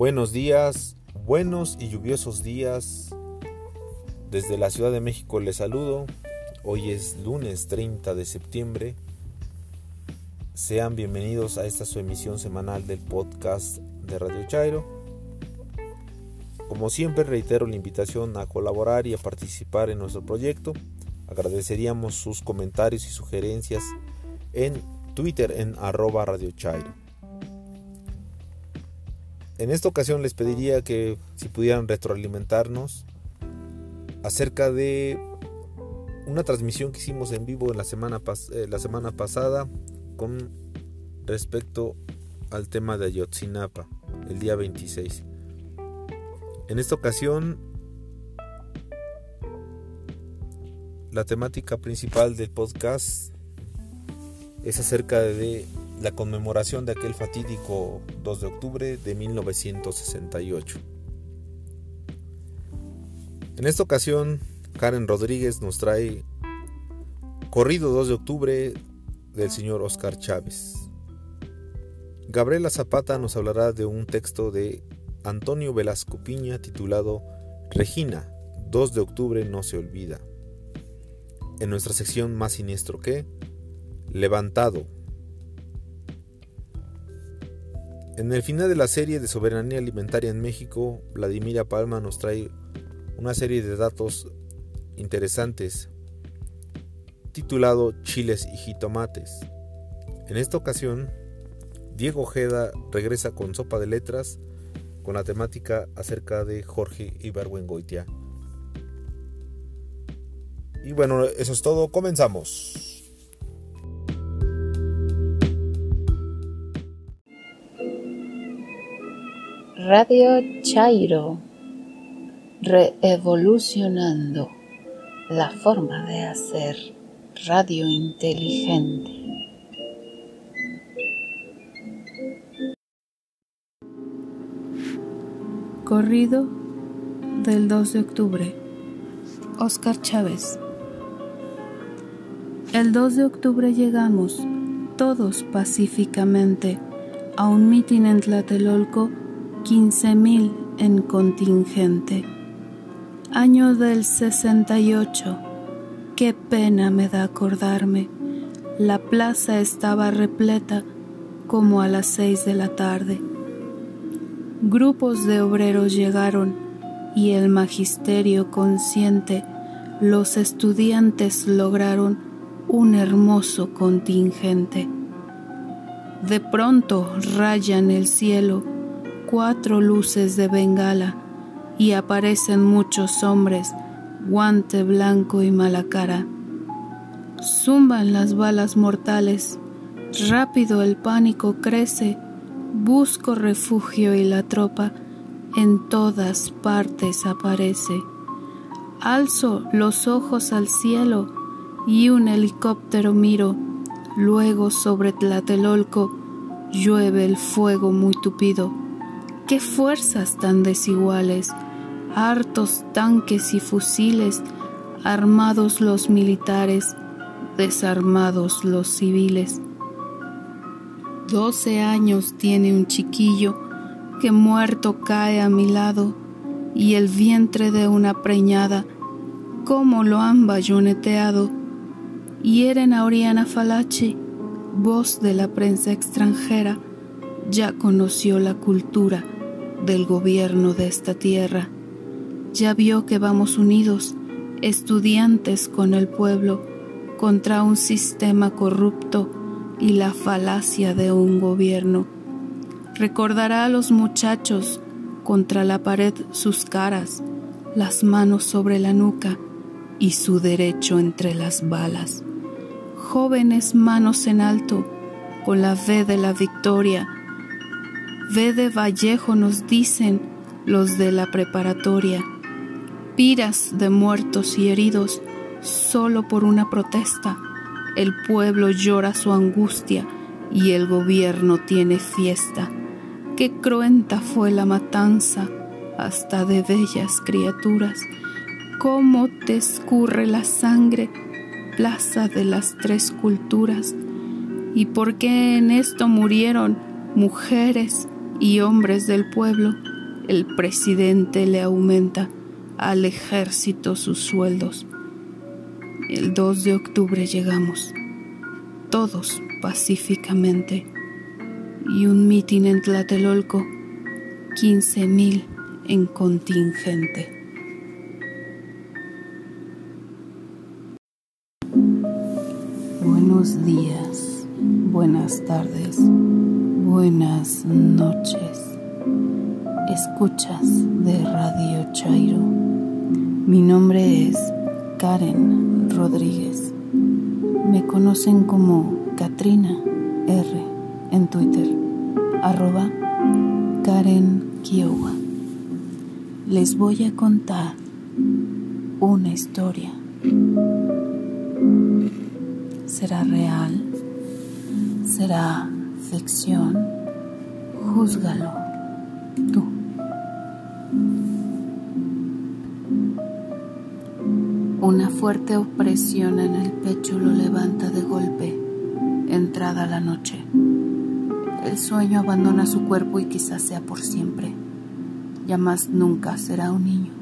Buenos días, buenos y lluviosos días. Desde la Ciudad de México les saludo. Hoy es lunes 30 de septiembre. Sean bienvenidos a esta su emisión semanal del podcast de Radio Chairo. Como siempre reitero la invitación a colaborar y a participar en nuestro proyecto. Agradeceríamos sus comentarios y sugerencias en Twitter en arroba Radio Chairo. En esta ocasión les pediría que si pudieran retroalimentarnos acerca de una transmisión que hicimos en vivo en la semana, eh, la semana pasada con respecto al tema de Ayotzinapa, el día 26. En esta ocasión, la temática principal del podcast es acerca de la conmemoración de aquel fatídico 2 de octubre de 1968. En esta ocasión, Karen Rodríguez nos trae Corrido 2 de octubre del señor Oscar Chávez. Gabriela Zapata nos hablará de un texto de Antonio Velasco Piña titulado Regina, 2 de octubre no se olvida. En nuestra sección Más siniestro que, Levantado, En el final de la serie de soberanía alimentaria en México, Vladimira Palma nos trae una serie de datos interesantes titulado Chiles y jitomates. En esta ocasión, Diego Ojeda regresa con Sopa de Letras con la temática acerca de Jorge Ibargüengoitia. Y bueno, eso es todo, comenzamos. Radio Chairo, reevolucionando la forma de hacer radio inteligente. Corrido del 2 de octubre. Oscar Chávez. El 2 de octubre llegamos, todos pacíficamente, a un mitin en Tlatelolco 15.000 en contingente. Año del 68. Qué pena me da acordarme. La plaza estaba repleta como a las seis de la tarde. Grupos de obreros llegaron y el magisterio consciente, los estudiantes lograron un hermoso contingente. De pronto rayan el cielo cuatro luces de bengala y aparecen muchos hombres, guante blanco y mala cara. Zumban las balas mortales, rápido el pánico crece, busco refugio y la tropa en todas partes aparece. Alzo los ojos al cielo y un helicóptero miro, luego sobre Tlatelolco llueve el fuego muy tupido qué fuerzas tan desiguales, hartos tanques y fusiles, armados los militares, desarmados los civiles. Doce años tiene un chiquillo que muerto cae a mi lado y el vientre de una preñada, cómo lo han bayoneteado. Hieren a Oriana Falachi, voz de la prensa extranjera, ya conoció la cultura del gobierno de esta tierra. Ya vio que vamos unidos, estudiantes con el pueblo, contra un sistema corrupto y la falacia de un gobierno. Recordará a los muchachos contra la pared sus caras, las manos sobre la nuca y su derecho entre las balas. Jóvenes manos en alto, con la fe de la victoria, Ve de Vallejo nos dicen los de la preparatoria. Piras de muertos y heridos solo por una protesta. El pueblo llora su angustia y el gobierno tiene fiesta. Qué cruenta fue la matanza hasta de bellas criaturas. Cómo te escurre la sangre, plaza de las tres culturas. ¿Y por qué en esto murieron mujeres, y hombres del pueblo el presidente le aumenta al ejército sus sueldos. El 2 de octubre llegamos, todos pacíficamente, y un mitin en Tlatelolco, 15 mil en contingente. Noches. Escuchas de Radio Chairo. Mi nombre es Karen Rodríguez. Me conocen como Katrina R en Twitter, arroba Karen Kiowa. Les voy a contar una historia ¿Será real? ¿Será ficción? Júzgalo tú. Una fuerte opresión en el pecho lo levanta de golpe, entrada la noche. El sueño abandona su cuerpo y quizás sea por siempre. Ya más nunca será un niño.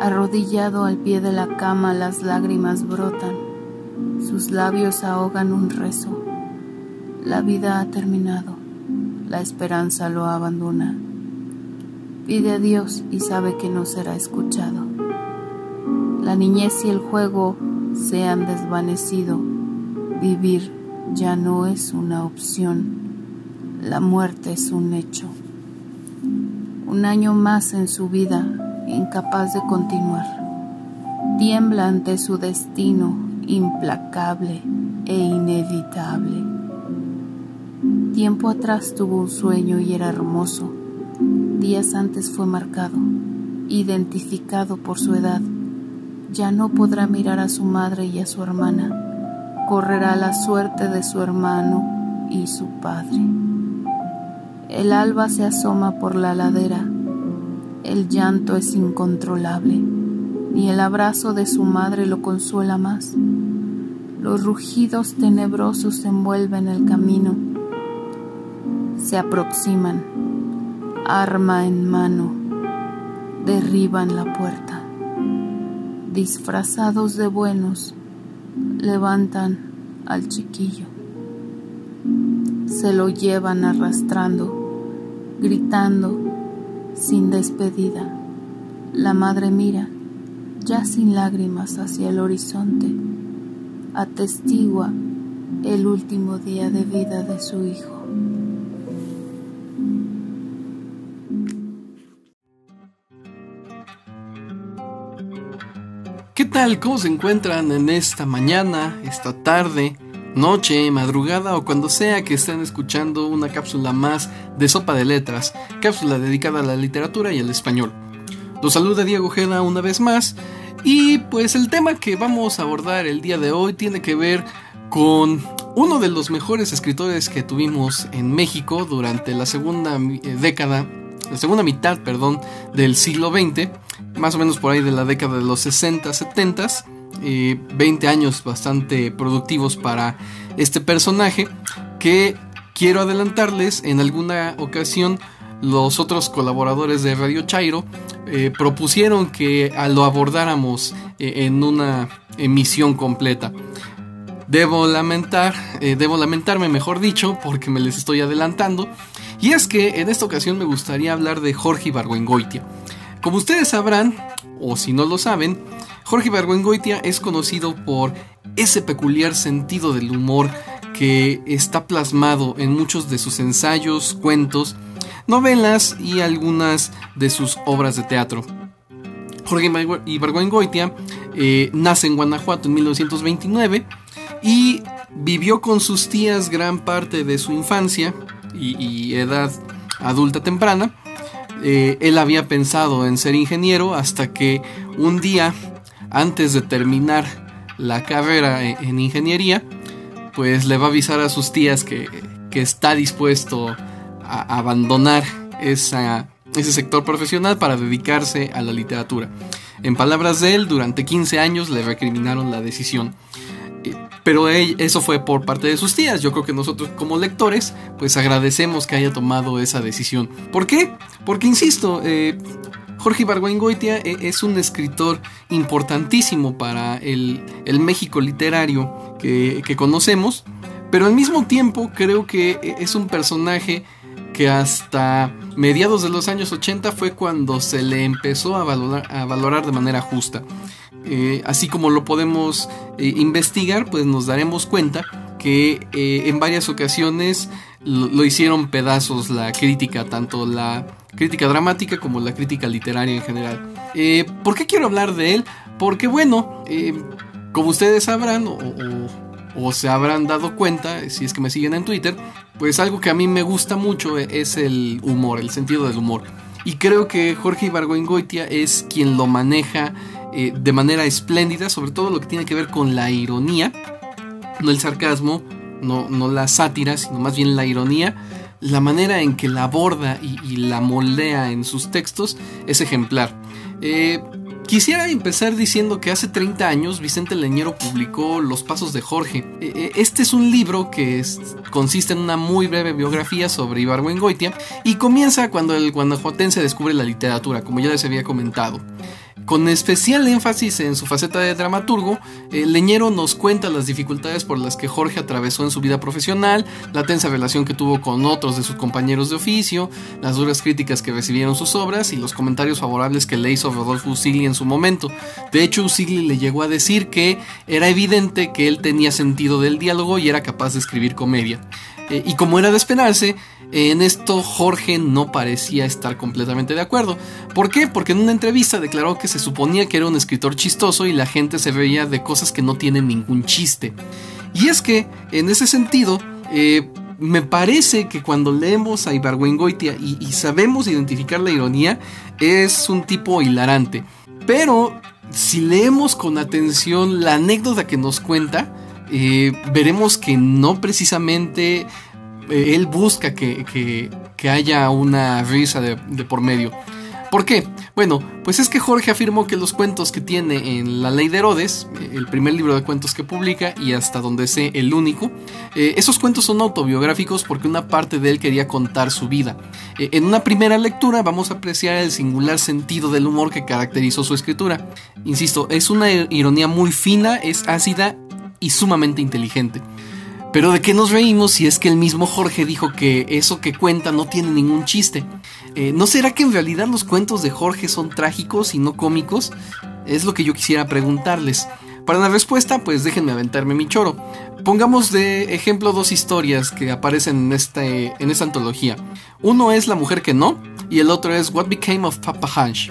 Arrodillado al pie de la cama, las lágrimas brotan sus labios ahogan un rezo. La vida ha terminado. La esperanza lo abandona. Pide a Dios y sabe que no será escuchado. La niñez y el juego se han desvanecido. Vivir ya no es una opción. La muerte es un hecho. Un año más en su vida, incapaz de continuar. Tiembla ante su destino implacable e inevitable. Tiempo atrás tuvo un sueño y era hermoso. Días antes fue marcado, identificado por su edad. Ya no podrá mirar a su madre y a su hermana. Correrá la suerte de su hermano y su padre. El alba se asoma por la ladera. El llanto es incontrolable. Ni el abrazo de su madre lo consuela más. Los rugidos tenebrosos envuelven el camino. Se aproximan, arma en mano, derriban la puerta. Disfrazados de buenos, levantan al chiquillo. Se lo llevan arrastrando, gritando, sin despedida. La madre mira, ya sin lágrimas, hacia el horizonte atestigua el último día de vida de su hijo. Tal? ¿Cómo se encuentran en esta mañana, esta tarde, noche, madrugada o cuando sea que estén escuchando una cápsula más de Sopa de Letras, cápsula dedicada a la literatura y al español? Los saluda Diego Ojeda una vez más y pues el tema que vamos a abordar el día de hoy tiene que ver con uno de los mejores escritores que tuvimos en México durante la segunda eh, década, la segunda mitad, perdón, del siglo XX, más o menos por ahí de la década de los 60, 70, 20 años bastante productivos para este personaje que quiero adelantarles en alguna ocasión los otros colaboradores de Radio Chairo eh, propusieron que lo abordáramos eh, en una emisión completa. Debo lamentar, eh, debo lamentarme, mejor dicho, porque me les estoy adelantando. Y es que en esta ocasión me gustaría hablar de Jorge Ibargüengoitia. Como ustedes sabrán, o si no lo saben, Jorge Ibargüengoitia es conocido por ese peculiar sentido del humor que está plasmado en muchos de sus ensayos, cuentos novelas y algunas de sus obras de teatro. Jorge Ibargüengoitia eh, nace en Guanajuato en 1929 y vivió con sus tías gran parte de su infancia y, edad adulta temprana. Eh, él había pensado en ser ingeniero hasta que un día, antes de terminar la carrera en, ingeniería, pues le va a avisar a sus tías que, que está dispuesto abandonar ese sector profesional para dedicarse a la literatura. En palabras de él, durante 15 años le recriminaron la decisión. Pero eso fue por parte de sus tías. Yo creo que nosotros como lectores, pues agradecemos que haya tomado esa decisión. ¿Por qué? Porque, insisto, eh, Jorge Ibargüengoitia es un escritor importantísimo para el, México literario que, que, conocemos, pero al mismo tiempo creo que es un personaje que hasta mediados de los años 80 fue cuando se le empezó a valorar, a valorar de manera justa. Eh, así como lo podemos eh, investigar, pues nos daremos cuenta que eh, en varias ocasiones lo, hicieron pedazos la crítica, tanto la crítica dramática como la crítica literaria en general. ¿Por qué quiero hablar de él? Porque bueno, como ustedes sabrán o, se habrán dado cuenta, si es que me siguen en Twitter, pues algo que a mí me gusta mucho es el humor, el sentido del humor. Y creo que Jorge Ibargüengoitia es quien lo maneja eh, de manera espléndida, sobre todo lo que tiene que ver con la ironía, no el sarcasmo, no, no la sátira, sino más bien la ironía. La manera en que la aborda y, la moldea en sus textos es ejemplar. Eh, Quisiera empezar diciendo que hace 30 años Vicente Leñero publicó Los Pasos de Jorge. E, e, este es un libro que consiste en una muy breve biografía sobre Ibargüengoitia y comienza cuando el guanajuatense descubre la literatura, como ya les había comentado. Con especial énfasis en su faceta de dramaturgo, eh, Leñero nos cuenta las dificultades por las que Jorge atravesó en su vida profesional, la tensa relación que tuvo con otros de sus compañeros de oficio, las duras críticas que recibieron sus obras y los comentarios favorables que le hizo Rodolfo Usigli en su momento. De hecho, Usigli le llegó a decir que era evidente que él tenía sentido del diálogo y era capaz de escribir comedia. Eh, y como era de esperarse, en esto Jorge no parecía estar completamente de acuerdo. ¿Por qué? Porque en una entrevista declaró que se suponía que era un escritor chistoso y la gente se veía de cosas que no tienen ningún chiste. Y es que, en ese sentido, eh, me parece que cuando leemos a Ibargüengoitia y, y sabemos identificar la ironía, es un tipo hilarante. Pero si leemos con atención la anécdota que nos cuenta, eh, veremos que no precisamente eh, él busca que, haya una risa de, por medio. ¿Por qué? Bueno, pues es que Jorge afirmó que los cuentos que tiene en La Ley de Herodes, eh, el primer libro de cuentos que publica y hasta donde sé el único, esos cuentos son autobiográficos porque una parte de él quería contar su vida. en una primera lectura vamos a apreciar el singular sentido del humor que caracterizó su escritura. Insisto, es una ironía muy fina, es ácida y sumamente inteligente. Pero ¿de qué nos reímos si es que el mismo Jorge dijo que eso que cuenta no tiene ningún chiste? Eh, ¿No será que en realidad los cuentos de Jorge son trágicos y no cómicos? Es lo que yo quisiera preguntarles. Para la respuesta, pues déjenme aventarme mi choro. Pongamos de ejemplo dos historias que aparecen en, este, en esta antología. Uno es La mujer que no y el otro es What Became of Papa Hunch.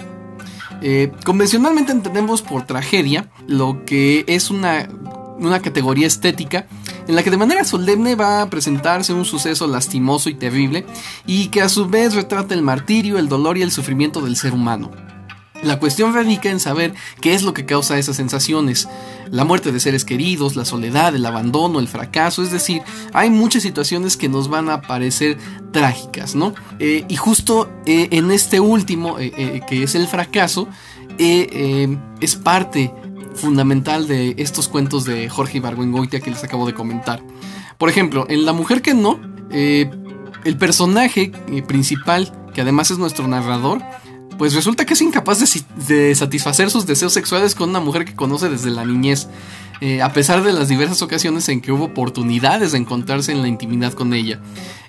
Eh, convencionalmente entendemos por tragedia lo que es una una categoría estética en la que de manera solemne va a presentarse un suceso lastimoso y terrible y que a su vez retrata el martirio, el dolor y el sufrimiento del ser humano. La cuestión radica en saber qué es lo que causa esas sensaciones. La muerte de seres queridos, la soledad, el abandono, el fracaso, es decir, hay muchas situaciones que nos van a parecer trágicas, ¿no? Eh, y justo eh, en este último, eh, que es el fracaso, es parte fundamental de estos cuentos de Jorge Ibargüengoitia que les acabo de comentar. Por ejemplo, en La Mujer que no, eh, el personaje eh, principal, que además es nuestro narrador, pues resulta que es incapaz de, satisfacer sus deseos sexuales con una mujer que conoce desde la niñez, eh, a pesar de las diversas ocasiones en que hubo oportunidades de encontrarse en la intimidad con ella.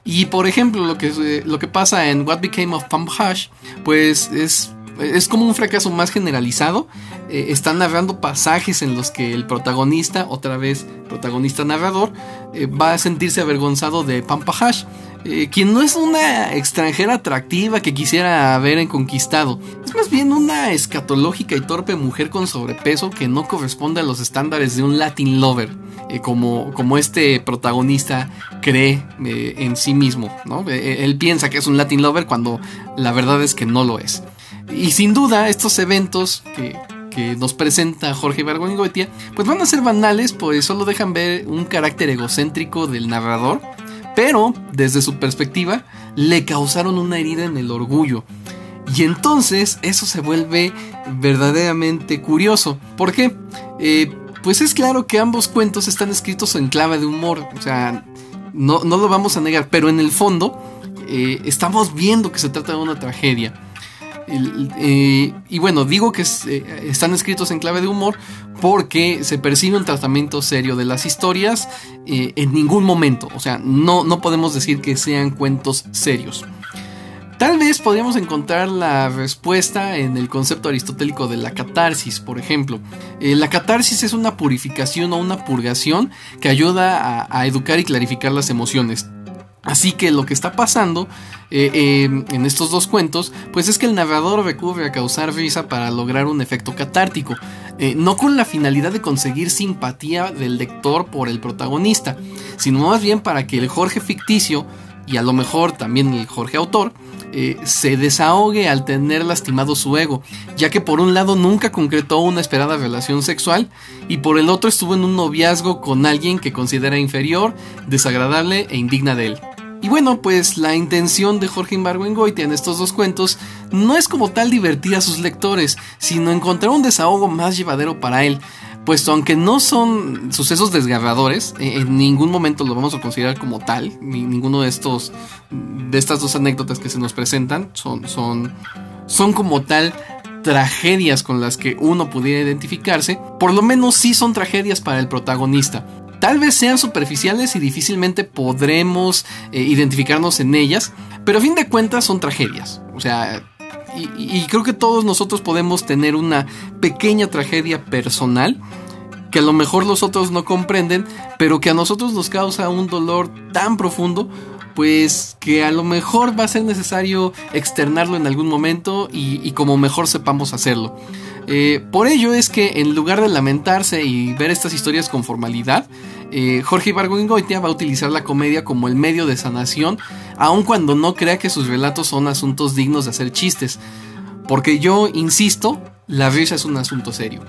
Y por ejemplo, lo que, lo que pasa en What Became of Pump Hash, pues es es como un fracaso más generalizado. Eh, están narrando pasajes en los que el protagonista, otra vez protagonista narrador, eh, va a sentirse avergonzado de Pampa Hash, eh, quien no es una extranjera atractiva que quisiera haber conquistado. Es más bien una escatológica y torpe mujer con sobrepeso que no corresponde a los estándares de un Latin lover, como, como este protagonista cree en sí mismo. él piensa que es un Latin lover cuando la verdad es que no lo es. Y sin duda, estos eventos que, nos presenta Jorge Ibargüengoitia, pues van a ser banales, pues solo dejan ver un carácter egocéntrico del narrador, pero desde su perspectiva le causaron una herida en el orgullo. Y entonces eso se vuelve verdaderamente curioso. ¿Por qué? Eh, pues es claro que ambos cuentos están escritos en clave de humor, o sea, no, no lo vamos a negar, pero en el fondo eh, estamos viendo que se trata de una tragedia. Eh, y bueno, digo que eh, están escritos en clave de humor porque se percibe un tratamiento serio de las historias en ningún momento. O sea, no, no podemos decir que sean cuentos serios. Tal vez podríamos encontrar la respuesta en el concepto aristotélico de la catarsis, por ejemplo. la catarsis es una purificación o una purgación que ayuda a educar y clarificar las emociones. Así que lo que está pasando eh, eh, en estos dos cuentos, pues es que el narrador recurre a causar risa para lograr un efecto catártico, eh, no con la finalidad de conseguir simpatía del lector por el protagonista, sino más bien para que el Jorge ficticio, y a lo mejor también el Jorge autor, se desahogue al tener lastimado su ego, ya que por un lado nunca concretó una esperada relación sexual y por el otro estuvo en un noviazgo con alguien que considera inferior, desagradable e indigna de él. Y bueno, pues la intención de Jorge Imbargüengoitia en estos dos cuentos no es como tal divertir a sus lectores, sino encontrar un desahogo más llevadero para él, puesto aunque no son sucesos desgarradores, eh, en ningún momento lo vamos a considerar como tal, ni ninguno de estos de estas dos anécdotas que se nos presentan son son son como tal tragedias con las que uno pudiera identificarse, por lo menos sí son tragedias para el protagonista tal vez sean superficiales y difícilmente podremos eh, identificarnos en ellas, pero a fin de cuentas son tragedias. O sea, y, creo que todos nosotros podemos tener una pequeña tragedia personal que a lo mejor los otros no comprenden, pero que a nosotros nos causa un dolor tan profundo, pues que a lo mejor va a ser necesario externarlo en algún momento y como mejor sepamos hacerlo. Eh, por ello es que en lugar de lamentarse y ver estas historias con formalidad, eh, Jorge Ibargüengoitia va a utilizar la comedia como el medio de sanación, aun cuando no crea que sus relatos son asuntos dignos de hacer chistes. Porque yo insisto, la risa es un asunto serio.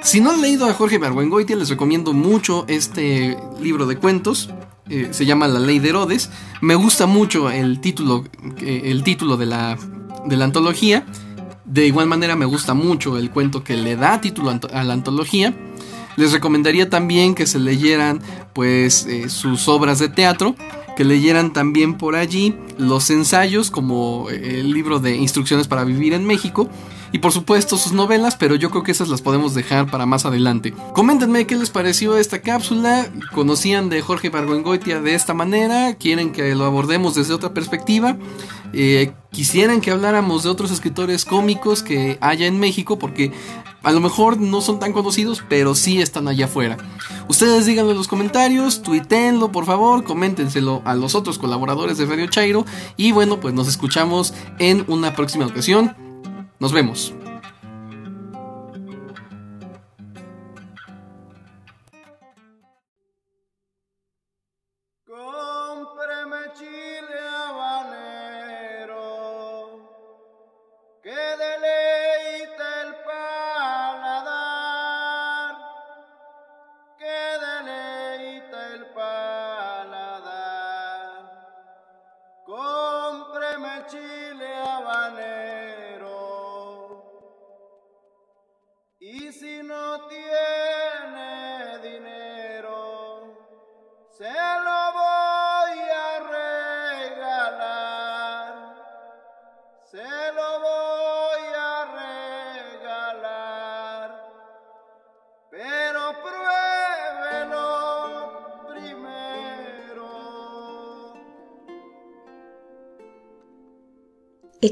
Si no han leído a Jorge Ibargüengoitia, les recomiendo mucho este libro de cuentos. Eh, se llama La Ley de Herodes. Me gusta mucho el título, el título de la, de la antología de igual manera me gusta mucho el cuento que le da título a la antología. Les recomendaría también que se leyeran pues eh, sus obras de teatro, que leyeran también por allí los ensayos como el libro de instrucciones para vivir en México y por supuesto sus novelas, pero yo creo que esas las podemos dejar para más adelante. Coméntenme qué les pareció esta cápsula, conocían de Jorge Bargoengoitia de esta manera, quieren que lo abordemos desde otra perspectiva. Eh, quisieran que habláramos de otros escritores cómicos que haya en México, porque a lo mejor no son tan conocidos, pero sí están allá afuera. Ustedes díganlo en los comentarios, tuítenlo por favor, coméntenselo a los otros colaboradores de Radio Chairo. Y bueno, pues nos escuchamos en una próxima ocasión. Nos vemos.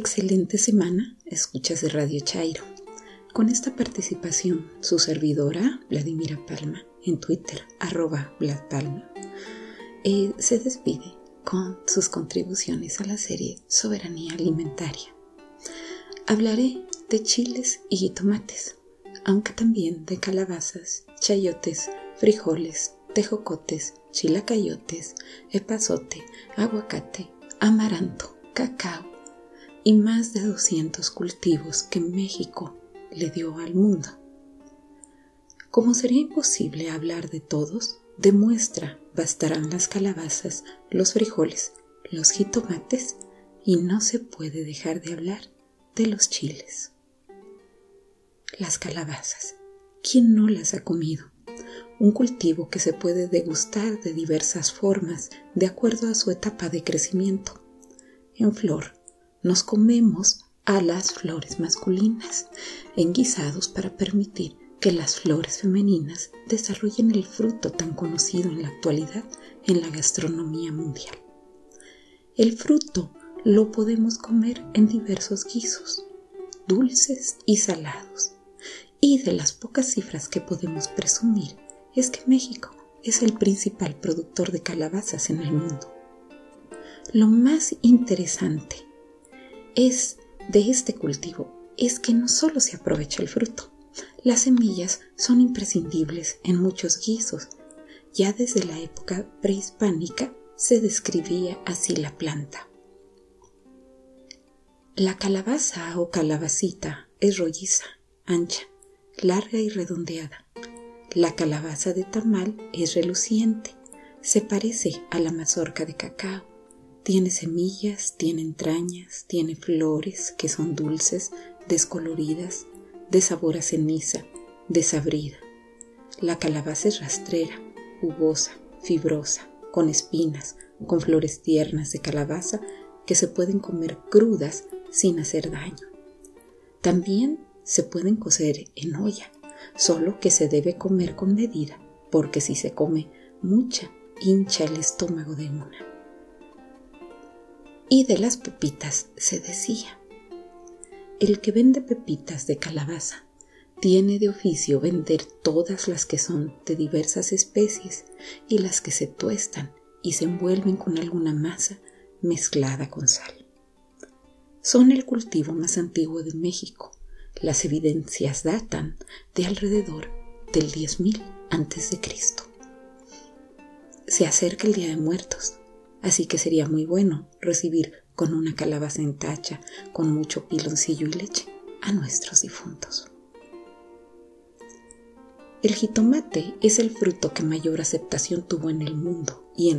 Excelente semana, escuchas de Radio Chairo. Con esta participación, su servidora, Vladimira Palma, en Twitter, arroba Vlad Palma, eh, se despide con sus contribuciones a la serie Soberanía Alimentaria. Hablaré de chiles y tomates, aunque también de calabazas, chayotes, frijoles, tejocotes, chilacayotes, epazote, aguacate, amaranto, cacao, y más de 200 cultivos que México le dio al mundo. Como sería imposible hablar de todos, demuestra bastarán las calabazas, los frijoles, los jitomates y no se puede dejar de hablar de los chiles. Las calabazas, ¿quién no las ha comido? un cultivo que se puede degustar de diversas formas de acuerdo a su etapa de crecimiento. En flor, nos comemos a las flores masculinas, en guisados para permitir que las flores femeninas desarrollen el fruto tan conocido en la actualidad en la gastronomía mundial. El fruto lo podemos comer en diversos guisos, dulces y salados. Y de las pocas cifras que podemos presumir es que México es el principal productor de calabazas en el mundo. Lo más interesante es de este cultivo es que no solo se aprovecha el fruto, las semillas son imprescindibles en muchos guisos. Ya desde la época prehispánica se describía así la planta. La calabaza o calabacita es rolliza, ancha, larga y redondeada. La calabaza de tamal es reluciente, se parece a la mazorca de cacao. Tiene semillas, tiene entrañas, tiene flores que son dulces, descoloridas, de sabor a ceniza, desabrida. La calabaza es rastrera, jugosa, fibrosa, con espinas, con flores tiernas de calabaza que se pueden comer crudas sin hacer daño. También se pueden cocer en olla, solo que se debe comer con medida, porque si se come mucha, hincha el estómago de una. Y de las pepitas se decía, el que vende pepitas de calabaza tiene de oficio vender todas las que son de diversas especies y las que se tuestan y se envuelven con alguna masa mezclada con sal son el cultivo más antiguo de México. Las evidencias datan de alrededor del 10.000 a.C. Se acerca el Día de Muertos, así que sería muy bueno recibir con una calabaza en tacha, con mucho piloncillo y leche, a nuestros difuntos. El jitomate es el fruto que mayor aceptación tuvo en el mundo y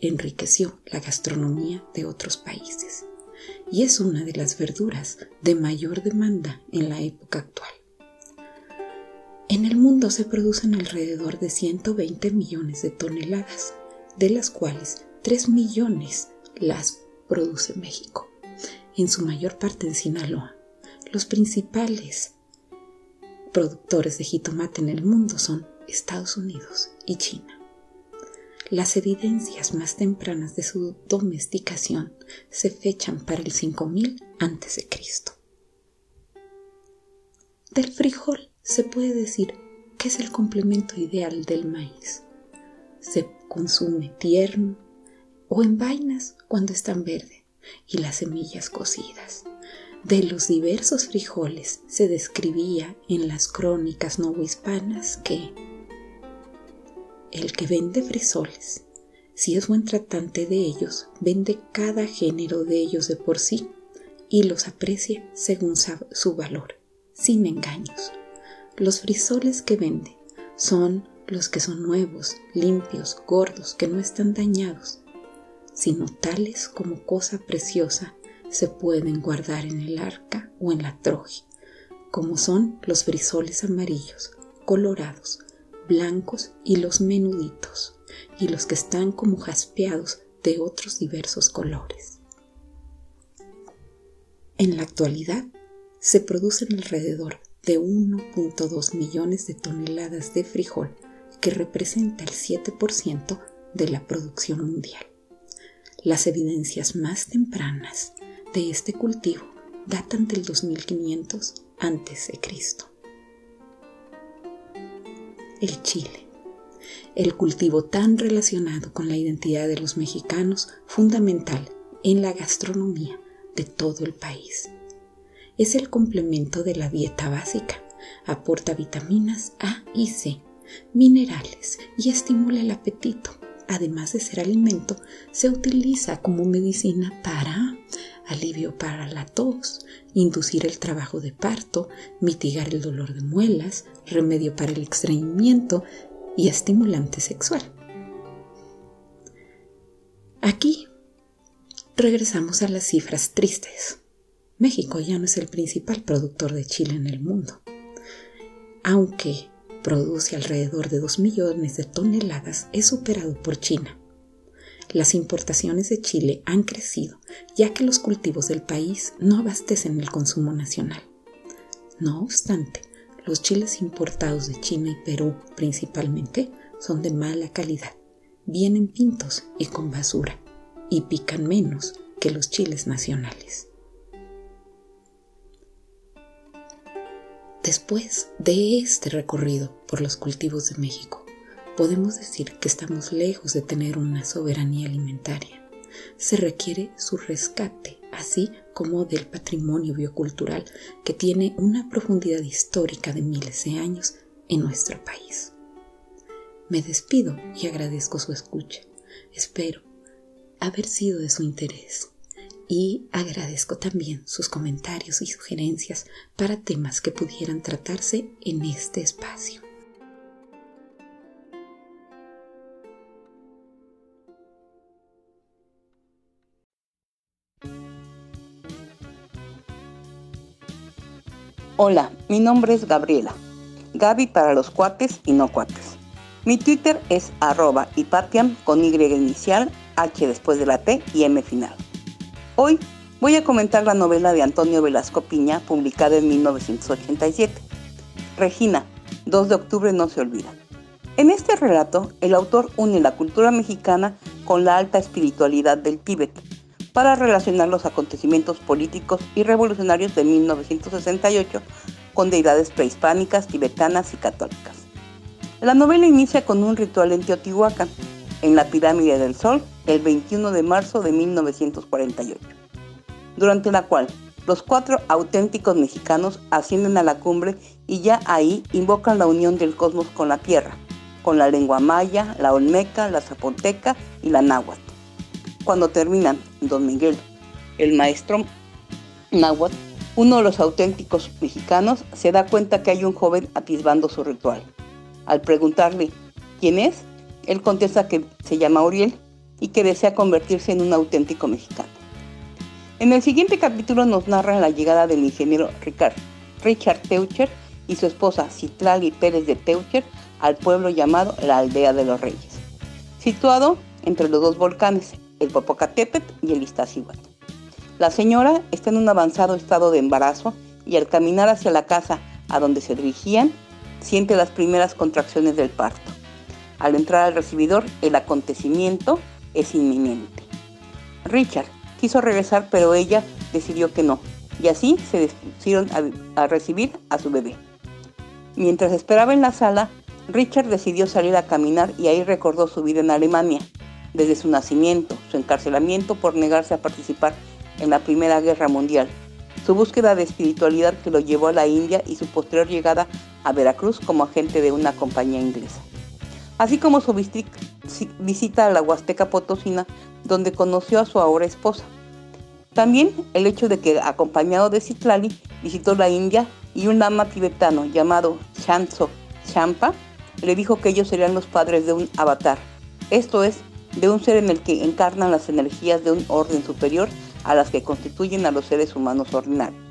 enriqueció la gastronomía de otros países y es una de las verduras de mayor demanda en la época actual. En el mundo se producen alrededor de 120 millones de toneladas, de las cuales 3 millones las produce México, en su mayor parte en Sinaloa. Los principales productores de jitomate en el mundo son Estados Unidos y China. Las evidencias más tempranas de su domesticación se fechan para el 5000 a.C. Del frijol se puede decir que es el complemento ideal del maíz. Se consume tierno o en vainas cuando están verde y las semillas cocidas. De los diversos frijoles se describía en las crónicas novohispanas que el que vende frisoles, si es buen tratante de ellos, vende cada género de ellos de por sí y los aprecia según su valor, sin engaños. Los frisoles que vende son los que son nuevos, limpios, gordos, que no están dañados, sino tales como cosa preciosa se pueden guardar en el arca o en la troje, como son los frisoles amarillos, colorados, blancos y los menuditos, y los que están como jaspeados de otros diversos colores. En la actualidad se producen alrededor de 1.2 millones de toneladas de frijol, que representa el 7% de la producción mundial. Las evidencias más tempranas de este cultivo datan del 2500 a.C el chile, el cultivo tan relacionado con la identidad de los mexicanos, fundamental en la gastronomía de todo el país. Es el complemento de la dieta básica, aporta vitaminas A y C, minerales y estimula el apetito. Además de ser alimento, se utiliza como medicina para alivio para la tos, inducir el trabajo de parto, mitigar el dolor de muelas, remedio para el estreñimiento y estimulante sexual. Aquí regresamos a las cifras tristes. México ya no es el principal productor de chile en el mundo, aunque produce alrededor de 2 millones de toneladas, es superado por China. Las importaciones de Chile han crecido ya que los cultivos del país no abastecen el consumo nacional. No obstante, los chiles importados de China y Perú principalmente son de mala calidad, vienen pintos y con basura, y pican menos que los chiles nacionales. Después de este recorrido por los cultivos de México, podemos decir que estamos lejos de tener una soberanía alimentaria. Se requiere su rescate, así como del patrimonio biocultural que tiene una profundidad histórica de miles de años en nuestro país. Me despido y agradezco su escucha. Espero haber sido de su interés y agradezco también sus comentarios y sugerencias para temas que pudieran tratarse en este espacio. Hola, mi nombre es Gabriela. Gaby para los cuates y no cuates. Mi Twitter es arroba hipatiam con Y inicial, H después de la T y M final. Hoy voy a comentar la novela de Antonio Velasco Piña, publicada en 1987. Regina, 2 de octubre no se olvida. En este relato, el autor une la cultura mexicana con la alta espiritualidad del Tíbet para relacionar los acontecimientos políticos y revolucionarios de 1968 con deidades prehispánicas, tibetanas y católicas. La novela inicia con un ritual en Teotihuacán, en la Pirámide del Sol, el 21 de marzo de 1948, durante la cual los cuatro auténticos mexicanos ascienden a la cumbre y ya ahí invocan la unión del cosmos con la Tierra, con la lengua maya, la olmeca, la zapoteca y la náhuatl. Cuando terminan, don Miguel, el maestro náhuatl, uno de los auténticos mexicanos, se da cuenta que hay un joven atisbando su ritual. Al preguntarle quién es, él contesta que se llama Uriel y que desea convertirse en un auténtico mexicano. En el siguiente capítulo nos narra la llegada del ingeniero Richard Teucher y su esposa Citlali Pérez de Teucher al pueblo llamado la Aldea de los Reyes, situado entre los dos volcanes, el Popocatépetl y el Iztaccíhuatl. La señora está en un avanzado estado de embarazo y al caminar hacia la casa a donde se dirigían, siente las primeras contracciones del parto. Al entrar al recibidor, el acontecimiento es inminente. Richard quiso regresar, pero ella decidió que no, y así se dispusieron a, recibir a su bebé. Mientras esperaba en la sala, Richard decidió salir a caminar y ahí recordó su vida en Alemania, desde su nacimiento, su encarcelamiento por negarse a participar en la Primera Guerra Mundial, su búsqueda de espiritualidad que lo llevó a la India y su posterior llegada a Veracruz como agente de una compañía inglesa, así como su visita a la Huasteca Potosina donde conoció a su ahora esposa. También el hecho de que, acompañado de Citlali, visitó la India y un lama tibetano llamado Shanso Champa le dijo que ellos serían los padres de un avatar, esto es, de un ser en el que encarnan las energías de un orden superior a las que constituyen a los seres humanos ordinarios.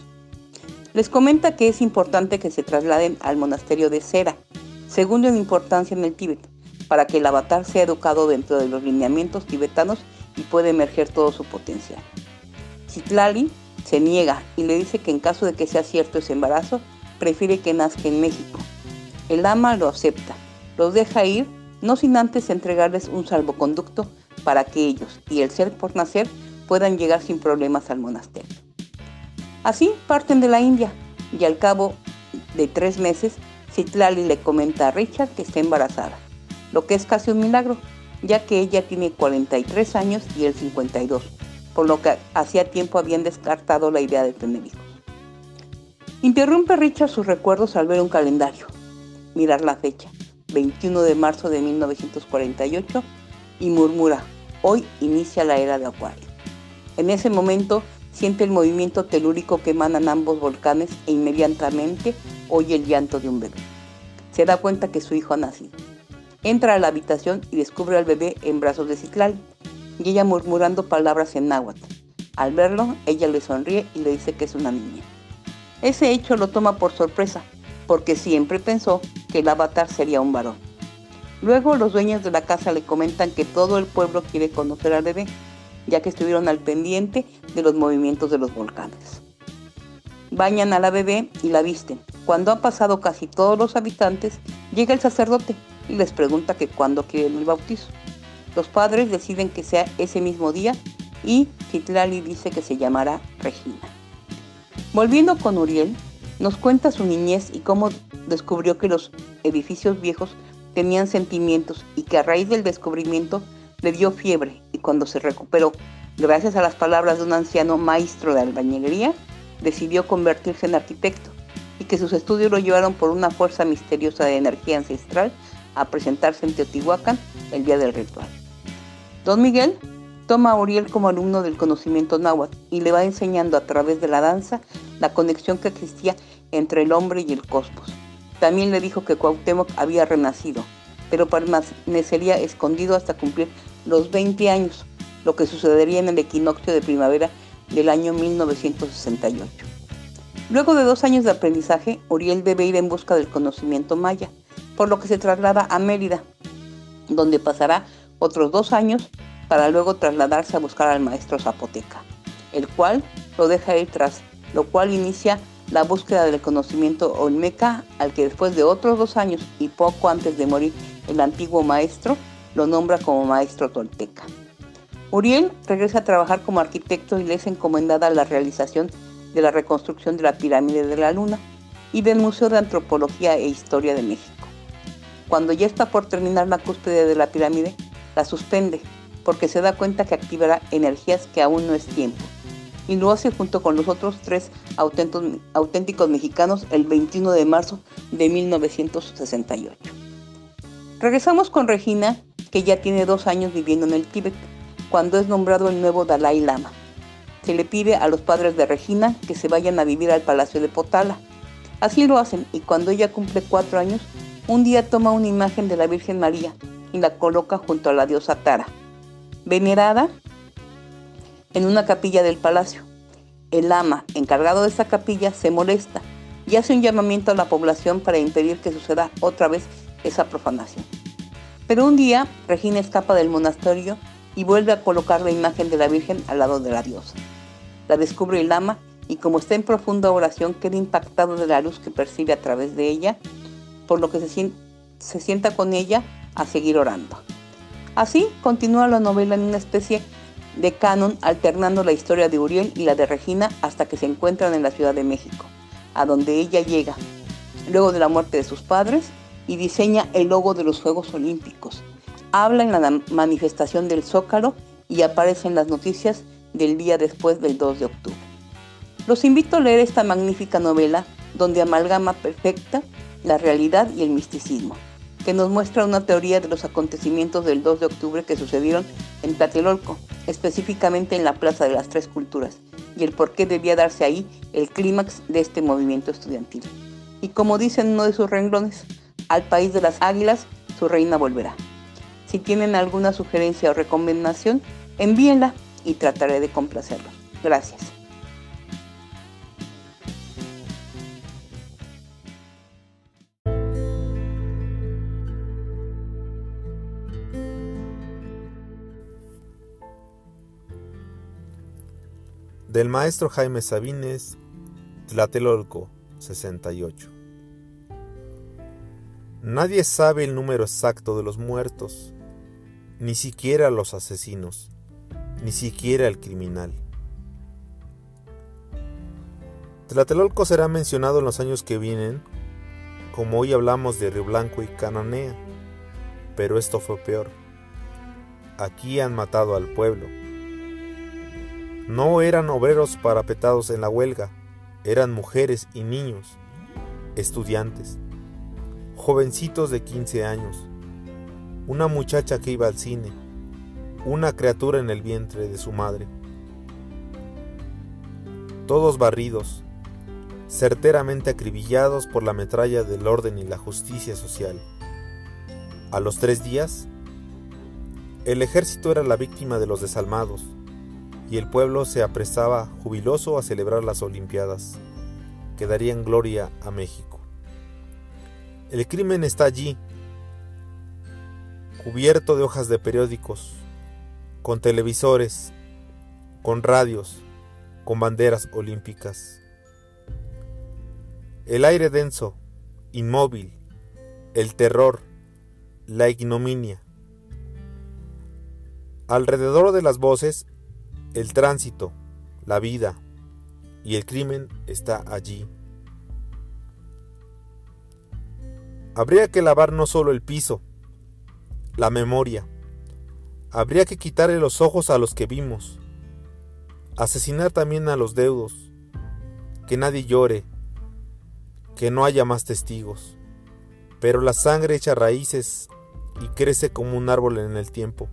Les comenta que es importante que se trasladen al monasterio de Sera, segundo en importancia en el Tíbet, para que el avatar sea educado dentro de los lineamientos tibetanos y pueda emerger todo su potencial. Citlali se niega y le dice que en caso de que sea cierto ese embarazo, prefiere que nazca en México. El ama lo acepta, los deja ir, no sin antes entregarles un salvoconducto para que ellos y el ser por nacer puedan llegar sin problemas al monasterio. Así parten de la India y al cabo de tres meses, Citlali le comenta a Richard que está embarazada lo que es casi un milagro, ya que ella tiene 43 años y él 52, por lo que hacía tiempo habían descartado la idea de tener hijos. Interrumpe Richard sus recuerdos al ver un calendario, mirar la fecha, 21 de marzo de 1948, y murmura, hoy inicia la era de Acuario. En ese momento siente el movimiento telúrico que emanan ambos volcanes e inmediatamente oye el llanto de un bebé. Se da cuenta que su hijo ha nacido. Entra a la habitación y descubre al bebé en brazos de Citlali y ella murmurando palabras en náhuatl. Al verlo, ella le sonríe y le dice que es una niña. Ese hecho lo toma por sorpresa, porque siempre pensó que el avatar sería un varón. Luego los dueños de la casa le comentan que todo el pueblo quiere conocer al bebé, ya que estuvieron al pendiente de los movimientos de los volcanes. Bañan a la bebé y la visten. Cuando han pasado casi todos los habitantes, llega el sacerdote y les pregunta que cuándo quieren el bautizo. Los padres deciden que sea ese mismo día y Citlali dice que se llamará Regina. Volviendo con Uriel, nos cuenta su niñez y cómo descubrió que los edificios viejos tenían sentimientos y que a raíz del descubrimiento le dio fiebre y cuando se recuperó, gracias a las palabras de un anciano maestro de albañilería, decidió convertirse en arquitecto y que sus estudios lo llevaron por una fuerza misteriosa de energía ancestral a presentarse en Teotihuacán el día del ritual. Don Miguel toma a Uriel como alumno del conocimiento náhuatl y le va enseñando a través de la danza la conexión que existía entre el hombre y el cosmos. También le dijo que Cuauhtémoc había renacido, pero permanecería escondido hasta cumplir los 20 años, lo que sucedería en el equinoccio de primavera del año 1968. Luego de dos años de aprendizaje, Uriel debe ir en busca del conocimiento maya, por lo que se traslada a Mérida, donde pasará otros dos años para luego trasladarse a buscar al maestro zapoteca, el cual lo deja ir tras, lo cual inicia la búsqueda del conocimiento olmeca, al que después de otros dos años y poco antes de morir el antiguo maestro, lo nombra como maestro tolteca. Uriel regresa a trabajar como arquitecto y le es encomendada la realización de la reconstrucción de la pirámide de la Luna y del Museo de Antropología e Historia de México. Cuando ya está por terminar la cúspide de la pirámide, la suspende porque se da cuenta que activará energías que aún no es tiempo. Y lo hace junto con los otros tres auténticos mexicanos el 21 de marzo de 1968. Regresamos con Regina, que ya tiene dos años viviendo en el Tíbet, cuando es nombrado el nuevo Dalai Lama. Se le pide a los padres de Regina que se vayan a vivir al Palacio de Potala. Así lo hacen y cuando ella cumple cuatro años, un día toma una imagen de la Virgen María y la coloca junto a la diosa Tara, venerada en una capilla del palacio. El ama encargado de esta capilla se molesta y hace un llamamiento a la población para impedir que suceda otra vez esa profanación. Pero un día Regina escapa del monasterio y vuelve a colocar la imagen de la Virgen al lado de la diosa. La descubre el ama y como está en profunda oración queda impactado de la luz que percibe a través de ella, por lo que se, se sienta con ella a seguir orando. Así continúa la novela en una especie de canon alternando la historia de Uriel y la de Regina hasta que se encuentran en la Ciudad de México, a donde ella llega, luego de la muerte de sus padres, y diseña el logo de los Juegos Olímpicos. Habla en la manifestación del Zócalo y aparece en las noticias del día después del 2 de octubre. Los invito a leer esta magnífica novela donde amalgama perfecta la realidad y el misticismo, que nos muestra una teoría de los acontecimientos del 2 de octubre que sucedieron en Tlatelolco, específicamente en la Plaza de las Tres Culturas, y el por qué debía darse ahí el clímax de este movimiento estudiantil. Y como dice en uno de sus renglones, al país de las águilas su reina volverá. Si tienen alguna sugerencia o recomendación, envíenla y trataré de complacerlos. Gracias. Del maestro Jaime Sabines, Tlatelolco, 68. Nadie sabe el número exacto de los muertos, ni siquiera los asesinos, ni siquiera el criminal. Tlatelolco será mencionado en los años que vienen, como hoy hablamos de Río Blanco y Cananea, pero esto fue peor. Aquí han matado al pueblo no eran obreros parapetados en la huelga, eran mujeres y niños, estudiantes, jovencitos de 15 años, una muchacha que iba al cine, una criatura en el vientre de su madre. Todos barridos, certeramente acribillados por la metralla del orden y la justicia social. A los tres días, el ejército era la víctima de los desalmados, y el pueblo se apresaba jubiloso a celebrar las Olimpiadas, que darían gloria a México. El crimen está allí, cubierto de hojas de periódicos, con televisores, con radios, con banderas olímpicas. El aire denso, inmóvil, el terror, la ignominia. Alrededor de las voces, el tránsito, la vida y el crimen está allí. Habría que lavar no solo el piso, la memoria. Habría que quitarle los ojos a los que vimos. Asesinar también a los deudos. Que nadie llore. Que no haya más testigos. Pero la sangre echa raíces y crece como un árbol en el tiempo.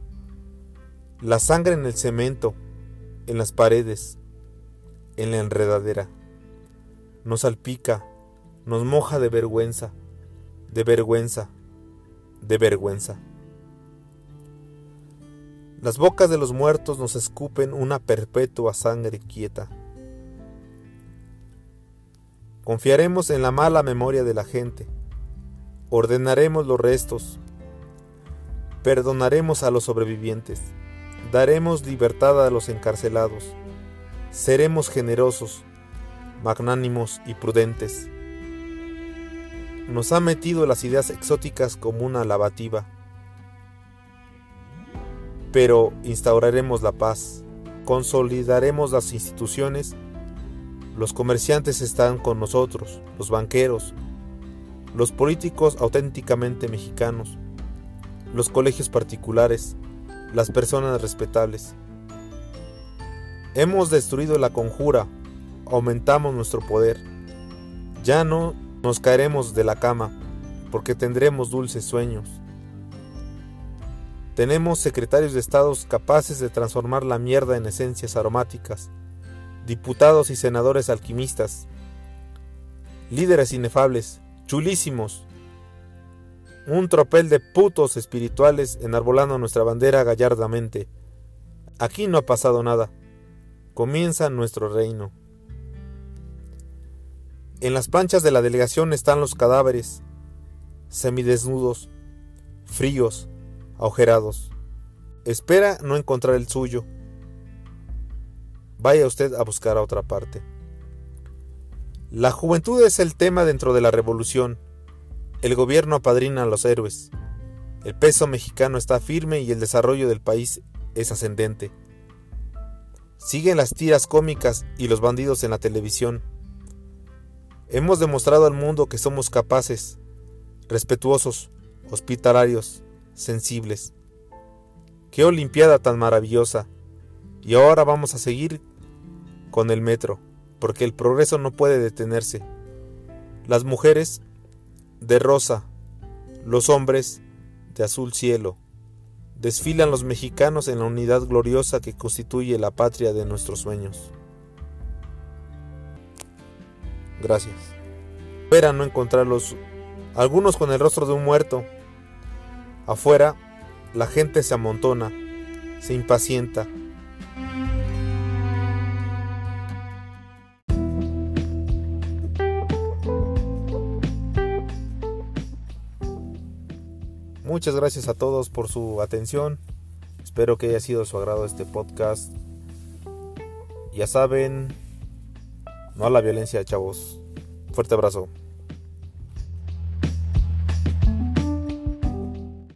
La sangre en el cemento, en las paredes, en la enredadera. Nos salpica, nos moja de vergüenza de vergüenza, de vergüenza. Las bocas de los muertos nos escupen una perpetua sangre quieta. Confiaremos en la mala memoria de la gente, ordenaremos los restos, perdonaremos a los sobrevivientes, daremos libertad a los encarcelados, seremos generosos, magnánimos y prudentes. Nos ha metido las ideas exóticas como una lavativa. Pero instauraremos la paz, consolidaremos las instituciones, los comerciantes están con nosotros, los banqueros, los políticos auténticamente mexicanos, los colegios particulares, las personas respetables. Hemos destruido la conjura, aumentamos nuestro poder. Ya no nos caeremos de la cama, porque tendremos dulces sueños. Tenemos secretarios de estados capaces de transformar la mierda en esencias aromáticas, diputados y senadores alquimistas, líderes inefables, chulísimos, un tropel de putos espirituales enarbolando nuestra bandera gallardamente. Aquí no ha pasado nada. Comienza nuestro reino. En las planchas de la delegación están los cadáveres, semidesnudos, fríos, agujerados. Espera no encontrar el suyo. Vaya usted a buscar a otra parte. La juventud es el tema dentro de la revolución. El gobierno apadrina a los héroes. El peso mexicano está firme y el desarrollo del país es ascendente. Siguen las tiras cómicas y los bandidos en la televisión. Hemos demostrado al mundo que somos capaces, respetuosos, hospitalarios, sensibles. Qué Olimpiada tan maravillosa. Y ahora vamos a seguir con el metro, porque el progreso no puede detenerse. Las mujeres de rosa, los hombres de azul cielo. Desfilan los mexicanos en la unidad gloriosa que constituye la patria de nuestros sueños. Gracias. Espera no encontrarlos, algunos con el rostro de un muerto. Afuera, la gente se amontona, se impacienta. Muchas gracias a todos por su atención. Espero que haya sido de su agrado este podcast. Ya saben, no a la violencia, chavos. Fuerte abrazo.